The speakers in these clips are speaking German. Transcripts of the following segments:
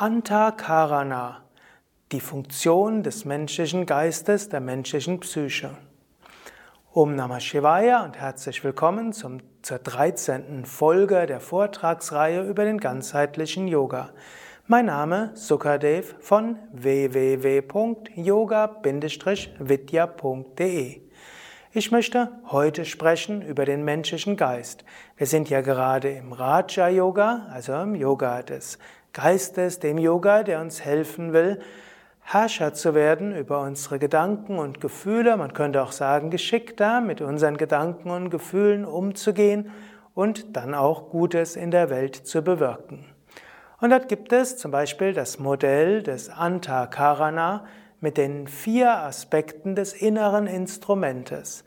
Antakarana, die Funktion des menschlichen Geistes, der menschlichen Psyche. Om Namah Shivaya und herzlich willkommen zum, zur 13. Folge der Vortragsreihe über den ganzheitlichen Yoga. Mein Name Sukadev von www.yoga-vidya.de. Ich möchte heute sprechen über den menschlichen Geist. Wir sind ja gerade im Raja Yoga, also im Yoga des Geistes, dem Yoga, der uns helfen will, Herrscher zu werden über unsere Gedanken und Gefühle, man könnte auch sagen, geschickter mit unseren Gedanken und Gefühlen umzugehen und dann auch Gutes in der Welt zu bewirken. Und dort gibt es zum Beispiel das Modell des Antakarana mit den vier Aspekten des inneren Instrumentes.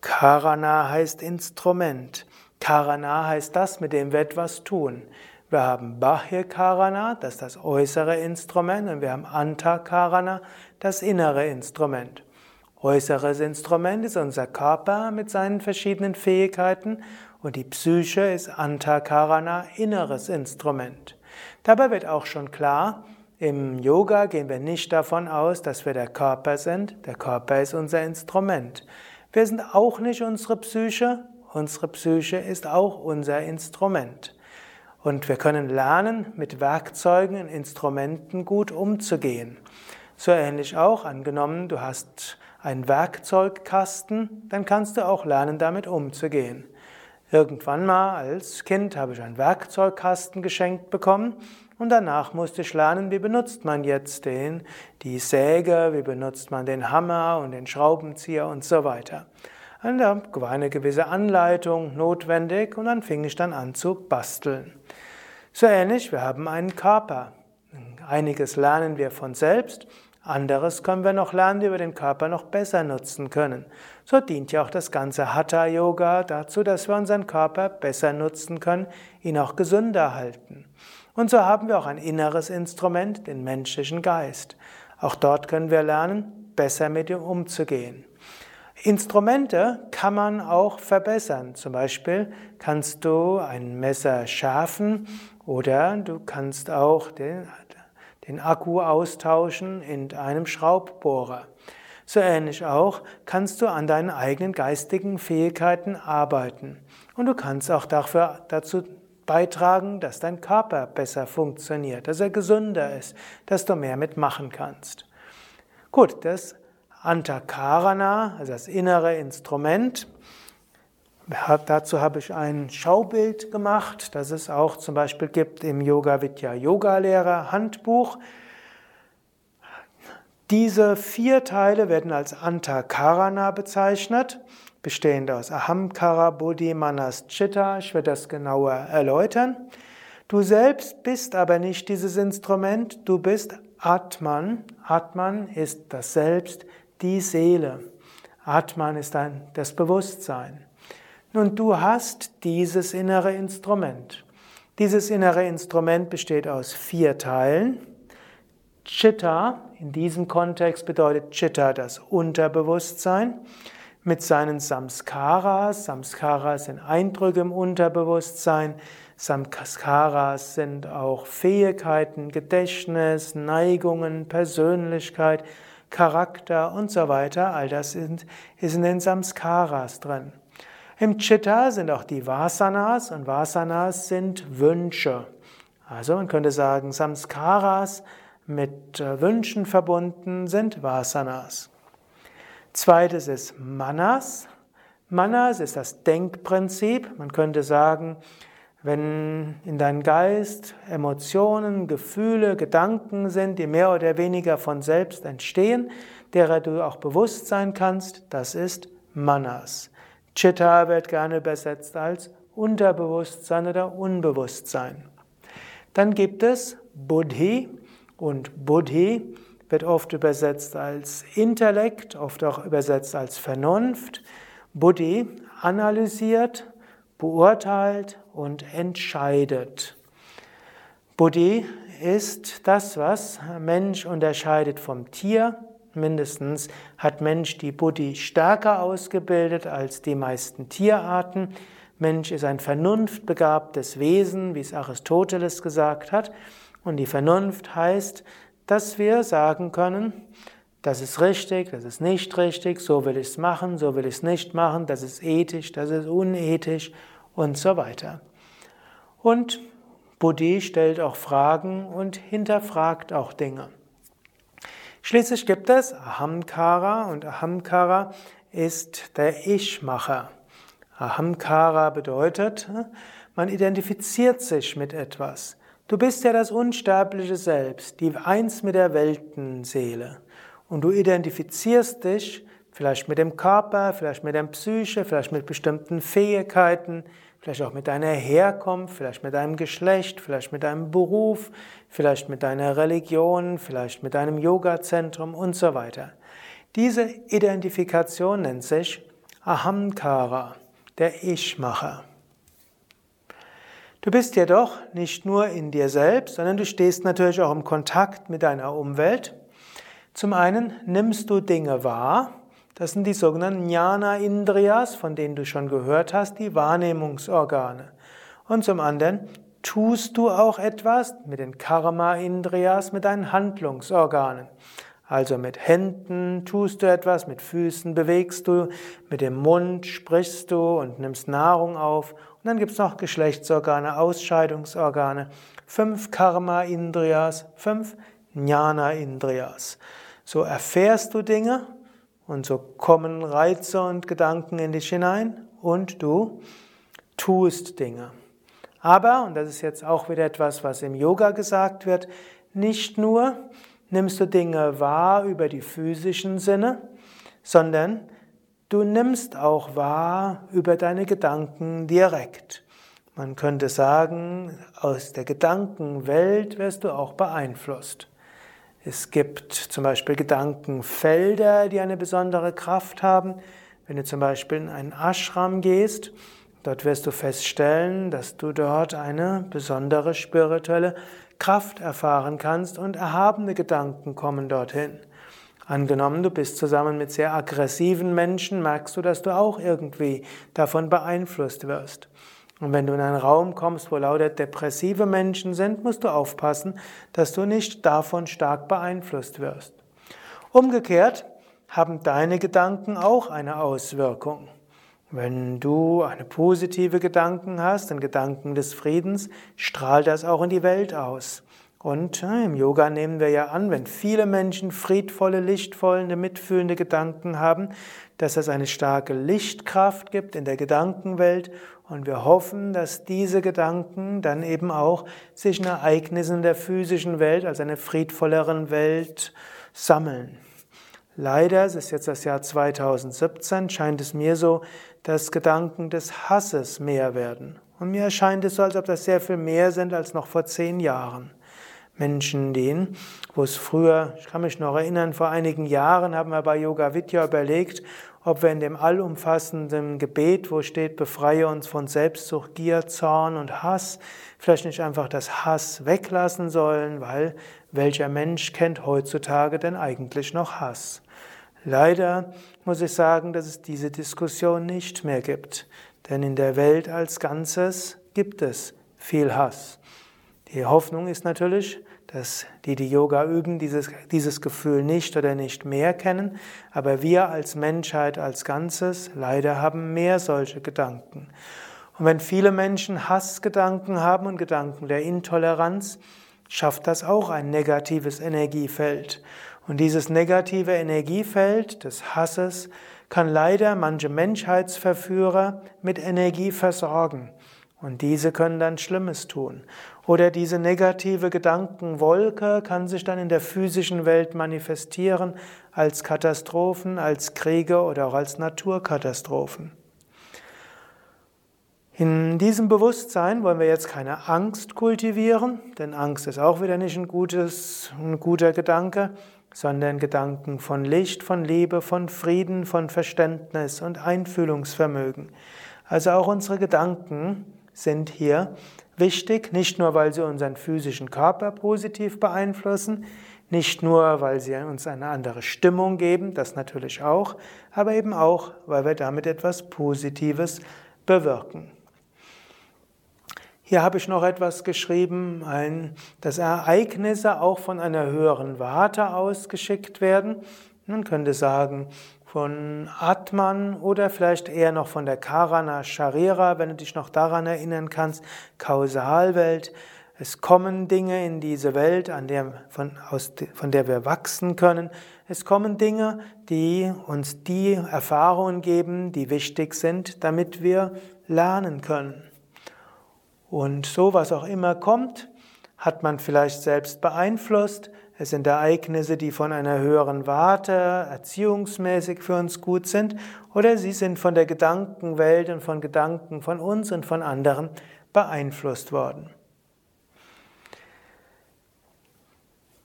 Karana heißt Instrument. Karana heißt das, mit dem wir etwas tun. Wir haben Bahya Karana, das ist das äußere Instrument, und wir haben Antakarana, das innere Instrument. Äußeres Instrument ist unser Körper mit seinen verschiedenen Fähigkeiten und die Psyche ist Antakarana, inneres Instrument. Dabei wird auch schon klar, im Yoga gehen wir nicht davon aus, dass wir der Körper sind. Der Körper ist unser Instrument. Wir sind auch nicht unsere Psyche. Unsere Psyche ist auch unser Instrument. Und wir können lernen, mit Werkzeugen und Instrumenten gut umzugehen. So ähnlich auch, angenommen, du hast einen Werkzeugkasten, dann kannst du auch lernen, damit umzugehen. Irgendwann mal als Kind habe ich einen Werkzeugkasten geschenkt bekommen und danach musste ich lernen, wie benutzt man jetzt den, die Säge, wie benutzt man den Hammer und den Schraubenzieher und so weiter. Und da war eine gewisse Anleitung notwendig und dann fing ich dann an zu basteln. So ähnlich, wir haben einen Körper. Einiges lernen wir von selbst, anderes können wir noch lernen, wie wir den Körper noch besser nutzen können. So dient ja auch das ganze Hatha Yoga dazu, dass wir unseren Körper besser nutzen können, ihn auch gesünder halten. Und so haben wir auch ein inneres Instrument, den menschlichen Geist. Auch dort können wir lernen, besser mit ihm umzugehen. Instrumente kann man auch verbessern. Zum Beispiel kannst du ein Messer schärfen oder du kannst auch den, den Akku austauschen in einem Schraubbohrer. So ähnlich auch kannst du an deinen eigenen geistigen Fähigkeiten arbeiten. Und du kannst auch dafür, dazu beitragen, dass dein Körper besser funktioniert, dass er gesünder ist, dass du mehr mitmachen kannst. Gut, das Antakarana, also das innere Instrument. Dazu habe ich ein Schaubild gemacht, das es auch zum Beispiel gibt im Yoga Vidya Yoga Lehrer Handbuch. Diese vier Teile werden als Antakarana bezeichnet, bestehend aus Ahamkara, Buddhi, Manas, Chitta. Ich werde das genauer erläutern. Du selbst bist aber nicht dieses Instrument, du bist Atman. Atman ist das Selbst, die Seele. Atman ist ein, das Bewusstsein. Nun, du hast dieses innere Instrument. Dieses innere Instrument besteht aus vier Teilen. Chitta, in diesem Kontext bedeutet Chitta das Unterbewusstsein mit seinen Samskaras. Samskaras sind Eindrücke im Unterbewusstsein. Samskaras sind auch Fähigkeiten, Gedächtnis, Neigungen, Persönlichkeit, Charakter und so weiter, all das ist in den Samskaras drin. Im Chitta sind auch die Vasanas und Vasanas sind Wünsche. Also man könnte sagen, Samskaras mit äh, Wünschen verbunden sind Vasanas. Zweites ist Manas. Manas ist das Denkprinzip. Man könnte sagen, wenn in deinem Geist Emotionen, Gefühle, Gedanken sind, die mehr oder weniger von selbst entstehen, derer du auch bewusst sein kannst, das ist Manas. Chitta wird gerne übersetzt als Unterbewusstsein oder Unbewusstsein. Dann gibt es Buddhi und Buddhi wird oft übersetzt als Intellekt, oft auch übersetzt als Vernunft. Buddhi analysiert, beurteilt und entscheidet. Buddhi ist das, was Mensch unterscheidet vom Tier. Mindestens hat Mensch die Buddhi stärker ausgebildet als die meisten Tierarten. Mensch ist ein vernunftbegabtes Wesen, wie es Aristoteles gesagt hat. Und die Vernunft heißt, dass wir sagen können, das ist richtig, das ist nicht richtig, so will ich es machen, so will ich es nicht machen, das ist ethisch, das ist unethisch und so weiter. Und Buddhi stellt auch Fragen und hinterfragt auch Dinge. Schließlich gibt es Ahamkara und Ahamkara ist der Ich-Macher. Ahamkara bedeutet, man identifiziert sich mit etwas. Du bist ja das unsterbliche Selbst, die eins mit der Weltenseele. Und du identifizierst dich vielleicht mit dem Körper, vielleicht mit der Psyche, vielleicht mit bestimmten Fähigkeiten, vielleicht auch mit deiner Herkunft, vielleicht mit deinem Geschlecht, vielleicht mit deinem Beruf, vielleicht mit deiner Religion, vielleicht mit deinem Yoga-Zentrum und so weiter. Diese Identifikation nennt sich Ahamkara, der Ich-Macher. Du bist jedoch nicht nur in dir selbst, sondern du stehst natürlich auch im Kontakt mit deiner Umwelt. Zum einen nimmst du Dinge wahr, das sind die sogenannten Jnana Indriyas, von denen du schon gehört hast, die Wahrnehmungsorgane. Und zum anderen tust du auch etwas mit den Karma Indriyas, mit deinen Handlungsorganen. Also mit Händen tust du etwas, mit Füßen bewegst du, mit dem Mund sprichst du und nimmst Nahrung auf. Und dann gibt es noch Geschlechtsorgane, Ausscheidungsorgane, fünf Karma Indriyas, fünf Jnana Indriyas. So erfährst du Dinge und so kommen Reize und Gedanken in dich hinein und du tust Dinge. Aber, und das ist jetzt auch wieder etwas, was im Yoga gesagt wird, nicht nur nimmst du Dinge wahr über die physischen Sinne, sondern du nimmst auch wahr über deine Gedanken direkt. Man könnte sagen, aus der Gedankenwelt wirst du auch beeinflusst. Es gibt zum Beispiel Gedankenfelder, die eine besondere Kraft haben. Wenn du zum Beispiel in einen Ashram gehst, dort wirst du feststellen, dass du dort eine besondere spirituelle Kraft erfahren kannst und erhabene Gedanken kommen dorthin. Angenommen, du bist zusammen mit sehr aggressiven Menschen, merkst du, dass du auch irgendwie davon beeinflusst wirst. Und wenn du in einen Raum kommst, wo lauter depressive Menschen sind, musst du aufpassen, dass du nicht davon stark beeinflusst wirst. Umgekehrt haben deine Gedanken auch eine Auswirkung. Wenn du eine positive Gedanken hast, einen Gedanken des Friedens, strahlt das auch in die Welt aus. Und im Yoga nehmen wir ja an, wenn viele Menschen friedvolle, lichtvolle, mitfühlende Gedanken haben, dass es eine starke Lichtkraft gibt in der Gedankenwelt und wir hoffen, dass diese Gedanken dann eben auch sich in Ereignissen der physischen Welt, also einer friedvolleren Welt, sammeln. Leider, es ist jetzt das Jahr 2017, scheint es mir so, dass Gedanken des Hasses mehr werden. Und mir erscheint es so, als ob das sehr viel mehr sind als noch vor zehn Jahren. Menschen, denen, wo es früher, ich kann mich noch erinnern, vor einigen Jahren haben wir bei Yoga Vidya überlegt, ob wir in dem allumfassenden Gebet, wo steht, befreie uns von Selbstsucht, Gier, Zorn und Hass, vielleicht nicht einfach das Hass weglassen sollen, weil welcher Mensch kennt heutzutage denn eigentlich noch Hass? Leider muss ich sagen, dass es diese Diskussion nicht mehr gibt, denn in der Welt als Ganzes gibt es viel Hass. Die Hoffnung ist natürlich, dass die, die Yoga üben, dieses, dieses Gefühl nicht oder nicht mehr kennen, aber wir als Menschheit als Ganzes leider haben mehr solche Gedanken. Und wenn viele Menschen Hassgedanken haben und Gedanken der Intoleranz, schafft das auch ein negatives Energiefeld. Und dieses negative Energiefeld des Hasses kann leider manche Menschheitsverführer mit Energie versorgen. Und diese können dann Schlimmes tun. Oder diese negative Gedankenwolke kann sich dann in der physischen Welt manifestieren als Katastrophen, als Kriege oder auch als Naturkatastrophen. In diesem Bewusstsein wollen wir jetzt keine Angst kultivieren, denn Angst ist auch wieder nicht ein, gutes, ein guter Gedanke, sondern Gedanken von Licht, von Liebe, von Frieden, von Verständnis und Einfühlungsvermögen. Also auch unsere Gedanken sind hier wichtig, nicht nur weil sie unseren physischen Körper positiv beeinflussen, nicht nur weil sie uns eine andere Stimmung geben, das natürlich auch, aber eben auch, weil wir damit etwas Positives bewirken. Hier habe ich noch etwas geschrieben, ein, dass Ereignisse auch von einer höheren Warte ausgeschickt werden. Man könnte sagen, von Atman oder vielleicht eher noch von der Karana Sharira, wenn du dich noch daran erinnern kannst, Kausalwelt. Es kommen Dinge in diese Welt, an der, von, aus, von der wir wachsen können. Es kommen Dinge, die uns die Erfahrungen geben, die wichtig sind, damit wir lernen können. Und so, was auch immer kommt, hat man vielleicht selbst beeinflusst. Es sind Ereignisse, die von einer höheren Warte erziehungsmäßig für uns gut sind, oder sie sind von der Gedankenwelt und von Gedanken von uns und von anderen beeinflusst worden.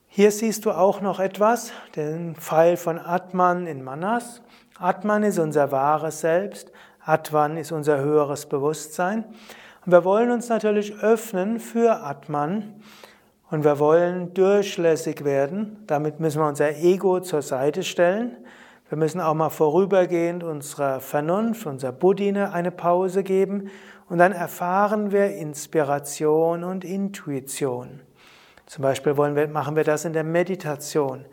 Hier siehst du auch noch etwas, den Pfeil von Atman in Manas. Atman ist unser wahres Selbst, Atman ist unser höheres Bewusstsein. Und wir wollen uns natürlich öffnen für Atman und wir wollen durchlässig werden. Damit müssen wir unser Ego zur Seite stellen. Wir müssen auch mal vorübergehend unserer Vernunft, unserer Buddhine eine Pause geben und dann erfahren wir Inspiration und Intuition. Zum Beispiel wollen wir, machen wir das in der Meditation.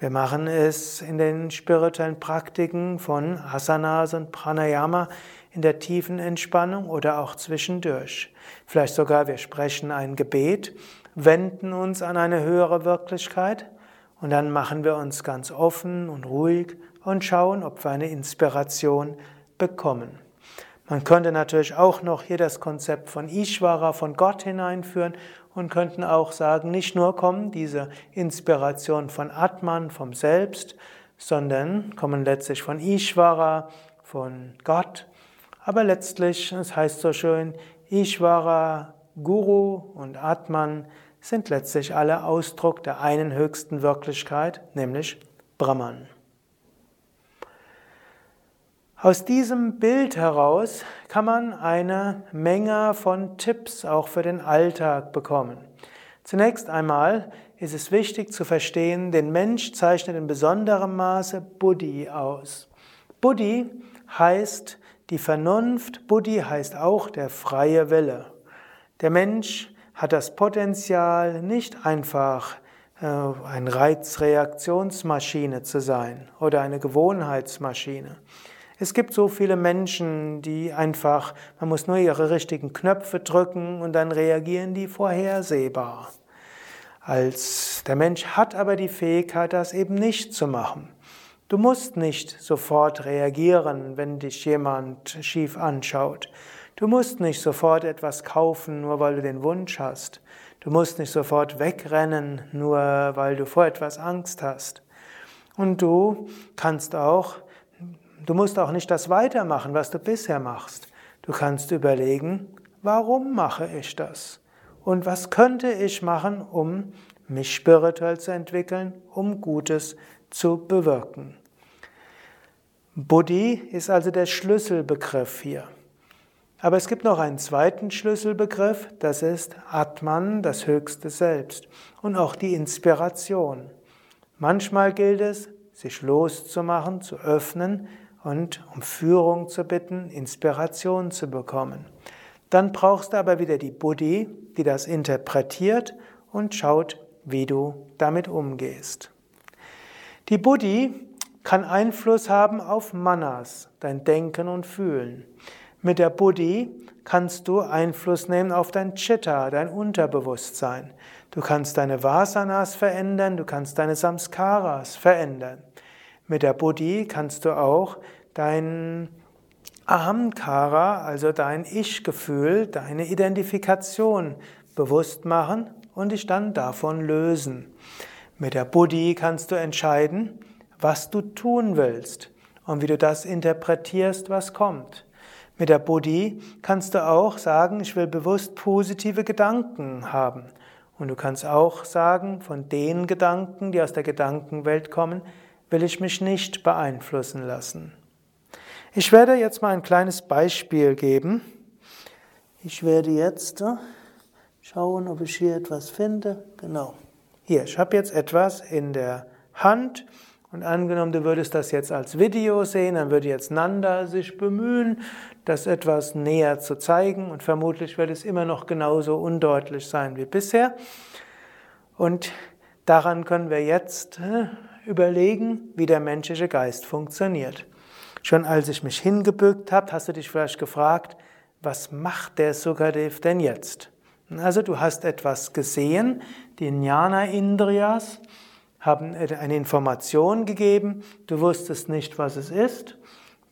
Wir machen es in den spirituellen Praktiken von Asanas und Pranayama, in der tiefen Entspannung oder auch zwischendurch. Vielleicht sogar wir sprechen ein Gebet, wenden uns an eine höhere Wirklichkeit und dann machen wir uns ganz offen und ruhig und schauen, ob wir eine Inspiration bekommen. Man könnte natürlich auch noch hier das Konzept von Ishvara, von Gott hineinführen und könnten auch sagen, nicht nur kommen diese Inspiration von Atman, vom Selbst, sondern kommen letztlich von Ishvara, von Gott aber letztlich, es heißt so schön, Ishvara, Guru und Atman sind letztlich alle Ausdruck der einen höchsten Wirklichkeit, nämlich Brahman. Aus diesem Bild heraus kann man eine Menge von Tipps auch für den Alltag bekommen. Zunächst einmal ist es wichtig zu verstehen, den Mensch zeichnet in besonderem Maße Buddhi aus. Buddhi heißt die Vernunft, Buddhi heißt auch der freie Wille. Der Mensch hat das Potenzial, nicht einfach äh, eine Reizreaktionsmaschine zu sein oder eine Gewohnheitsmaschine. Es gibt so viele Menschen, die einfach, man muss nur ihre richtigen Knöpfe drücken und dann reagieren die vorhersehbar. Als der Mensch hat aber die Fähigkeit, das eben nicht zu machen. Du musst nicht sofort reagieren, wenn dich jemand schief anschaut. Du musst nicht sofort etwas kaufen, nur weil du den Wunsch hast. Du musst nicht sofort wegrennen, nur weil du vor etwas Angst hast. Und du kannst auch, du musst auch nicht das weitermachen, was du bisher machst. Du kannst überlegen, warum mache ich das? Und was könnte ich machen, um mich spirituell zu entwickeln, um Gutes zu bewirken? Buddhi ist also der Schlüsselbegriff hier. Aber es gibt noch einen zweiten Schlüsselbegriff, das ist Atman, das höchste Selbst und auch die Inspiration. Manchmal gilt es, sich loszumachen, zu öffnen und um Führung zu bitten, Inspiration zu bekommen. Dann brauchst du aber wieder die Buddhi, die das interpretiert und schaut, wie du damit umgehst. Die Buddhi kann Einfluss haben auf Manas, dein Denken und Fühlen. Mit der Buddhi kannst du Einfluss nehmen auf dein Chitta, dein Unterbewusstsein. Du kannst deine Vasanas verändern, du kannst deine Samskaras verändern. Mit der Buddhi kannst du auch dein Ahamkara, also dein Ich-Gefühl, deine Identifikation bewusst machen und dich dann davon lösen. Mit der Buddhi kannst du entscheiden, was du tun willst und wie du das interpretierst, was kommt. Mit der Buddhi kannst du auch sagen, ich will bewusst positive Gedanken haben. Und du kannst auch sagen, von den Gedanken, die aus der Gedankenwelt kommen, will ich mich nicht beeinflussen lassen. Ich werde jetzt mal ein kleines Beispiel geben. Ich werde jetzt äh, schauen, ob ich hier etwas finde. Genau. Hier, ich habe jetzt etwas in der Hand Und angenommen, du würdest das jetzt als Video sehen, dann würde jetzt Nanda sich bemühen, das etwas näher zu zeigen und vermutlich wird es immer noch genauso undeutlich sein wie bisher. Und daran können wir jetzt äh, überlegen, wie der menschliche Geist funktioniert. Schon als ich mich hingebückt habe, hast du dich vielleicht gefragt, was macht der Sukadev denn jetzt? Also du hast etwas gesehen, die Jnana Indriyas haben eine Information gegeben, du wusstest nicht, was es ist.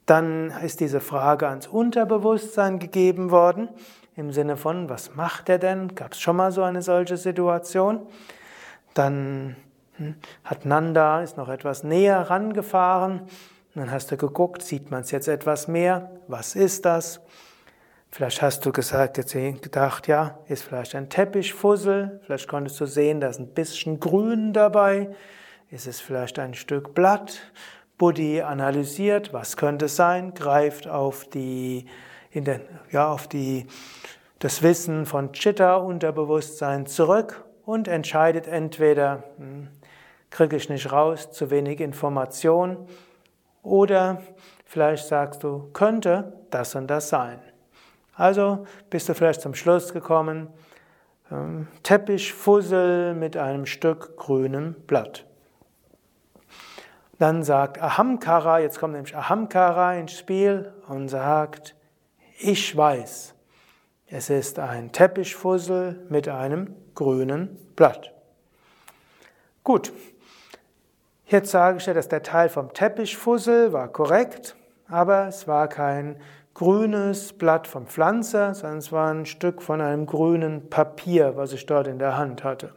Dann ist diese Frage ans Unterbewusstsein gegeben worden, im Sinne von, was macht er denn? Gab es schon mal so eine solche Situation? Dann hm, hat Nanda, ist noch etwas näher rangefahren. dann hast du geguckt, sieht man es jetzt etwas mehr? Was ist das? Vielleicht hast du gesagt, jetzt gedacht, ja, ist vielleicht ein Teppichfussel. Vielleicht konntest du sehen, da ist ein bisschen Grün dabei. Ist es vielleicht ein Stück Blatt? Buddhi analysiert, was könnte es sein, greift auf die, in den, ja, auf die, das Wissen von Chitta, Unterbewusstsein zurück und entscheidet entweder, hm, kriege ich nicht raus, zu wenig Information, oder vielleicht sagst du, könnte das und das sein. Also bist du vielleicht zum Schluss gekommen, ähm, Teppichfussel mit einem Stück grünem Blatt. Dann sagt Ahamkara, jetzt kommt nämlich Ahamkara ins Spiel und sagt, ich weiß, es ist ein Teppichfussel mit einem grünen Blatt. Gut, jetzt sage ich dir, dass der Teil vom Teppichfussel war korrekt, aber es war kein grünes Blatt vom Pflanzer, sondern es war ein Stück von einem grünen Papier, was ich dort in der Hand hatte.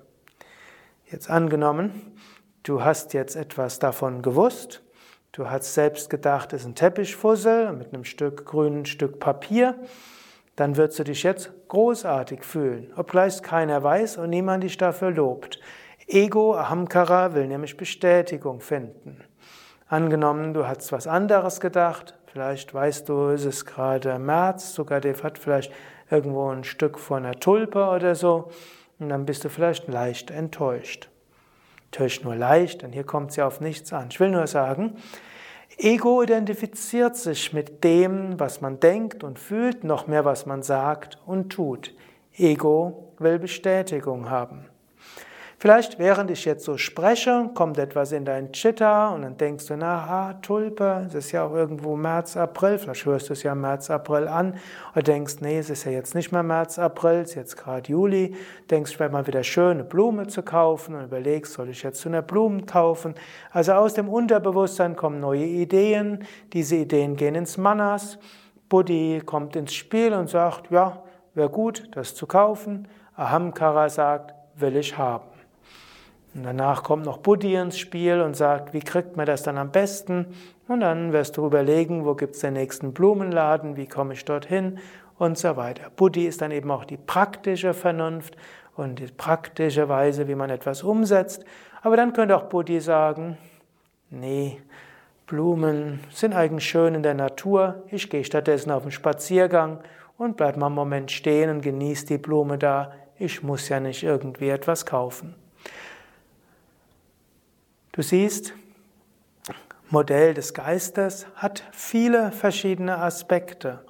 Jetzt angenommen, du hast jetzt etwas davon gewusst, du hast selbst gedacht, es ist ein Teppichfussel mit einem Stück grünen Stück Papier, dann wirst du dich jetzt großartig fühlen, obgleich keiner weiß und niemand dich dafür lobt. Ego, Ahamkara will nämlich Bestätigung finden. Angenommen, du hast was anderes gedacht, Vielleicht weißt du, es ist gerade März, Sukadev hat vielleicht irgendwo ein Stück von einer Tulpe oder so und dann bist du vielleicht leicht enttäuscht. Natürlich nur leicht, denn hier kommt es ja auf nichts an. Ich will nur sagen, Ego identifiziert sich mit dem, was man denkt und fühlt, noch mehr, was man sagt und tut. Ego will Bestätigung haben. Vielleicht während ich jetzt so spreche, kommt etwas in dein Chitta und dann denkst du, na, ah, Tulpe, es ist ja auch irgendwo März, April, vielleicht hörst du es ja März, April an oder denkst, nee, es ist ja jetzt nicht mehr März, April, es ist jetzt gerade Juli, denkst, wäre mal wieder schöne Blume zu kaufen und überlegst, soll ich jetzt zu einer Blume kaufen? Also aus dem Unterbewusstsein kommen neue Ideen, diese Ideen gehen ins Manas, Buddhi kommt ins Spiel und sagt, ja, wäre gut, das zu kaufen. Ahamkara sagt, will ich haben. Und danach kommt noch Buddhi ins Spiel und sagt, wie kriegt man das dann am besten? Und dann wirst du überlegen, wo gibt es den nächsten Blumenladen, wie komme ich dorthin und so weiter. Buddhi ist dann eben auch die praktische Vernunft und die praktische Weise, wie man etwas umsetzt. Aber dann könnte auch Buddhi sagen, nee, Blumen sind eigentlich schön in der Natur, ich gehe stattdessen auf einen Spaziergang und bleib mal einen Moment stehen und genieße die Blume da, ich muss ja nicht irgendwie etwas kaufen. Du siehst, Modell des Geistes hat viele verschiedene Aspekte.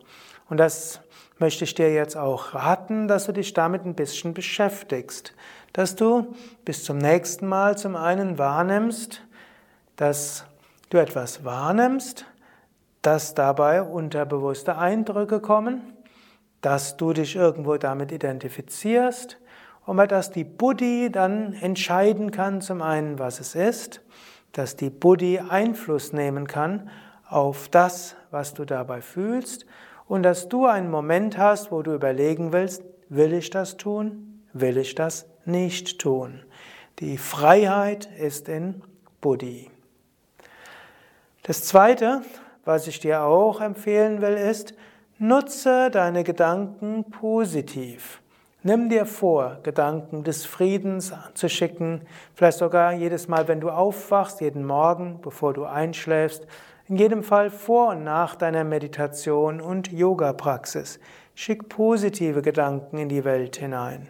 Und das möchte ich dir jetzt auch raten, dass du dich damit ein bisschen beschäftigst. Dass du bis zum nächsten Mal zum einen wahrnimmst, dass du etwas wahrnimmst, dass dabei unterbewusste Eindrücke kommen, dass du dich irgendwo damit identifizierst und dass die Buddhi dann entscheiden kann, zum einen, was es ist, dass die Buddhi Einfluss nehmen kann auf das, was du dabei fühlst und dass du einen Moment hast, wo du überlegen willst, will ich das tun, will ich das nicht tun. Die Freiheit ist in Buddhi. Das Zweite, was ich dir auch empfehlen will, ist, nutze deine Gedanken positiv. Nimm dir vor, Gedanken des Friedens zu schicken, vielleicht sogar jedes Mal, wenn du aufwachst, jeden Morgen, bevor du einschläfst, in jedem Fall vor und nach deiner Meditation und Yoga-Praxis. Schick positive Gedanken in die Welt hinein.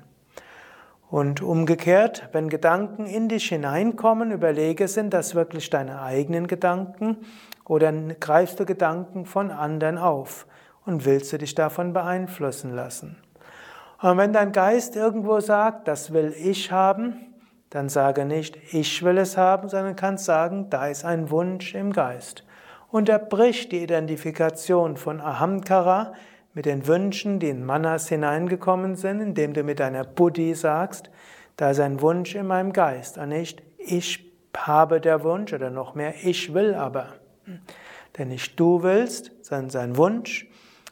Und umgekehrt, wenn Gedanken in dich hineinkommen, überlege, sind das wirklich deine eigenen Gedanken oder greifst du Gedanken von anderen auf und willst du dich davon beeinflussen lassen? Und wenn dein Geist irgendwo sagt, das will ich haben, dann sage nicht, ich will es haben, sondern kannst sagen, da ist ein Wunsch im Geist. Unterbrich die Identifikation von Ahamkara, mit den Wünschen, die in Manas hineingekommen sind, indem du mit deiner Buddhi sagst, da ist ein Wunsch in meinem Geist und nicht ich habe der Wunsch oder noch mehr ich will aber. Denn nicht du willst, sondern sein Wunsch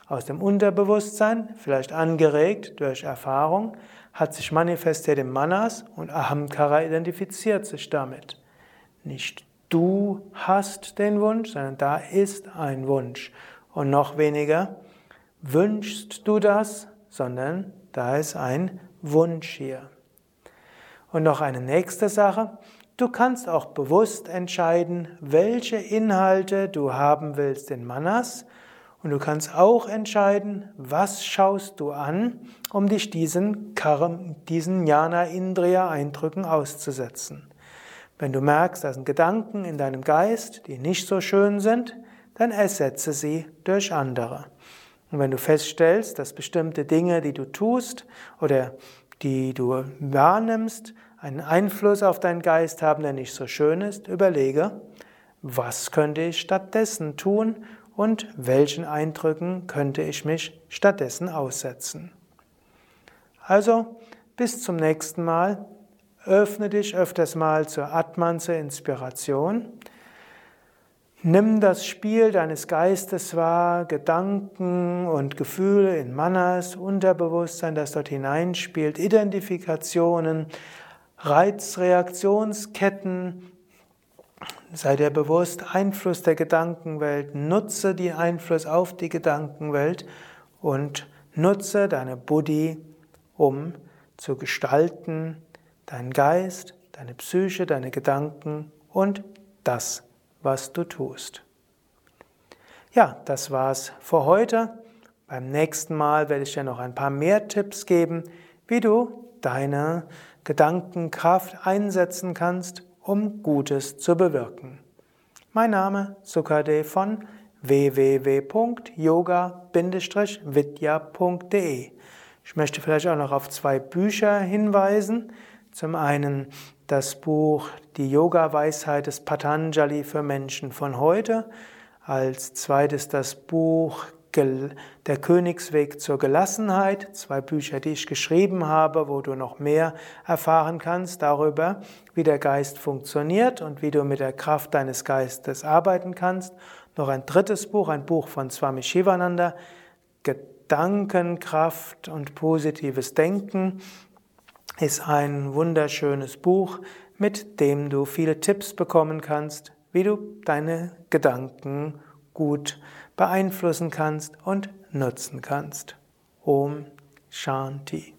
aus dem Unterbewusstsein, vielleicht angeregt durch Erfahrung, hat sich manifestiert im Manas und Ahamkara identifiziert sich damit. Nicht du hast den Wunsch, sondern da ist ein Wunsch. Und noch weniger, wünschst du das, sondern da ist ein Wunsch hier. Und noch eine nächste Sache. Du kannst auch bewusst entscheiden, welche Inhalte du haben willst in Manas. Und du kannst auch entscheiden, was schaust du an, um dich diesen, Karm, diesen Jnana Indriya Eindrücken auszusetzen. Wenn du merkst, da sind Gedanken in deinem Geist, die nicht so schön sind, dann ersetze sie durch andere. Und wenn du feststellst, dass bestimmte Dinge, die du tust oder die du wahrnimmst, einen Einfluss auf deinen Geist haben, der nicht so schön ist, überlege, was könnte ich stattdessen tun und welchen Eindrücken könnte ich mich stattdessen aussetzen. Also, bis zum nächsten Mal, öffne dich öfters mal zur Atman, zur Inspiration. Nimm das Spiel deines Geistes wahr, Gedanken und Gefühle in Manas, Unterbewusstsein, das dort hineinspielt, Identifikationen, Reizreaktionsketten. Sei dir bewusst, Einfluss der Gedankenwelt, nutze die Einfluss auf die Gedankenwelt und nutze deine Buddhi, um zu gestalten, deinen Geist, deine Psyche, deine Gedanken und das was du tust. Ja, das war's für heute. Beim nächsten Mal werde ich dir noch ein paar mehr Tipps geben, wie du deine Gedankenkraft einsetzen kannst, um Gutes zu bewirken. Mein Name Sukadev von www.yoga-vidya.de. Ich möchte vielleicht auch noch auf zwei Bücher hinweisen. Zum einen das Buch Die Yoga-Weisheit des Patanjali für Menschen von heute, als zweites das Buch Der Königsweg zur Gelassenheit, zwei Bücher, die ich geschrieben habe, wo du noch mehr erfahren kannst darüber, wie der Geist funktioniert und wie du mit der Kraft deines Geistes arbeiten kannst. Noch ein drittes Buch, ein Buch von Swami Shivananda, Gedankenkraft und positives Denken ist ein wunderschönes Buch, mit dem du viele Tipps bekommen kannst, wie du deine Gedanken gut beeinflussen kannst und nutzen kannst. Om Shanti.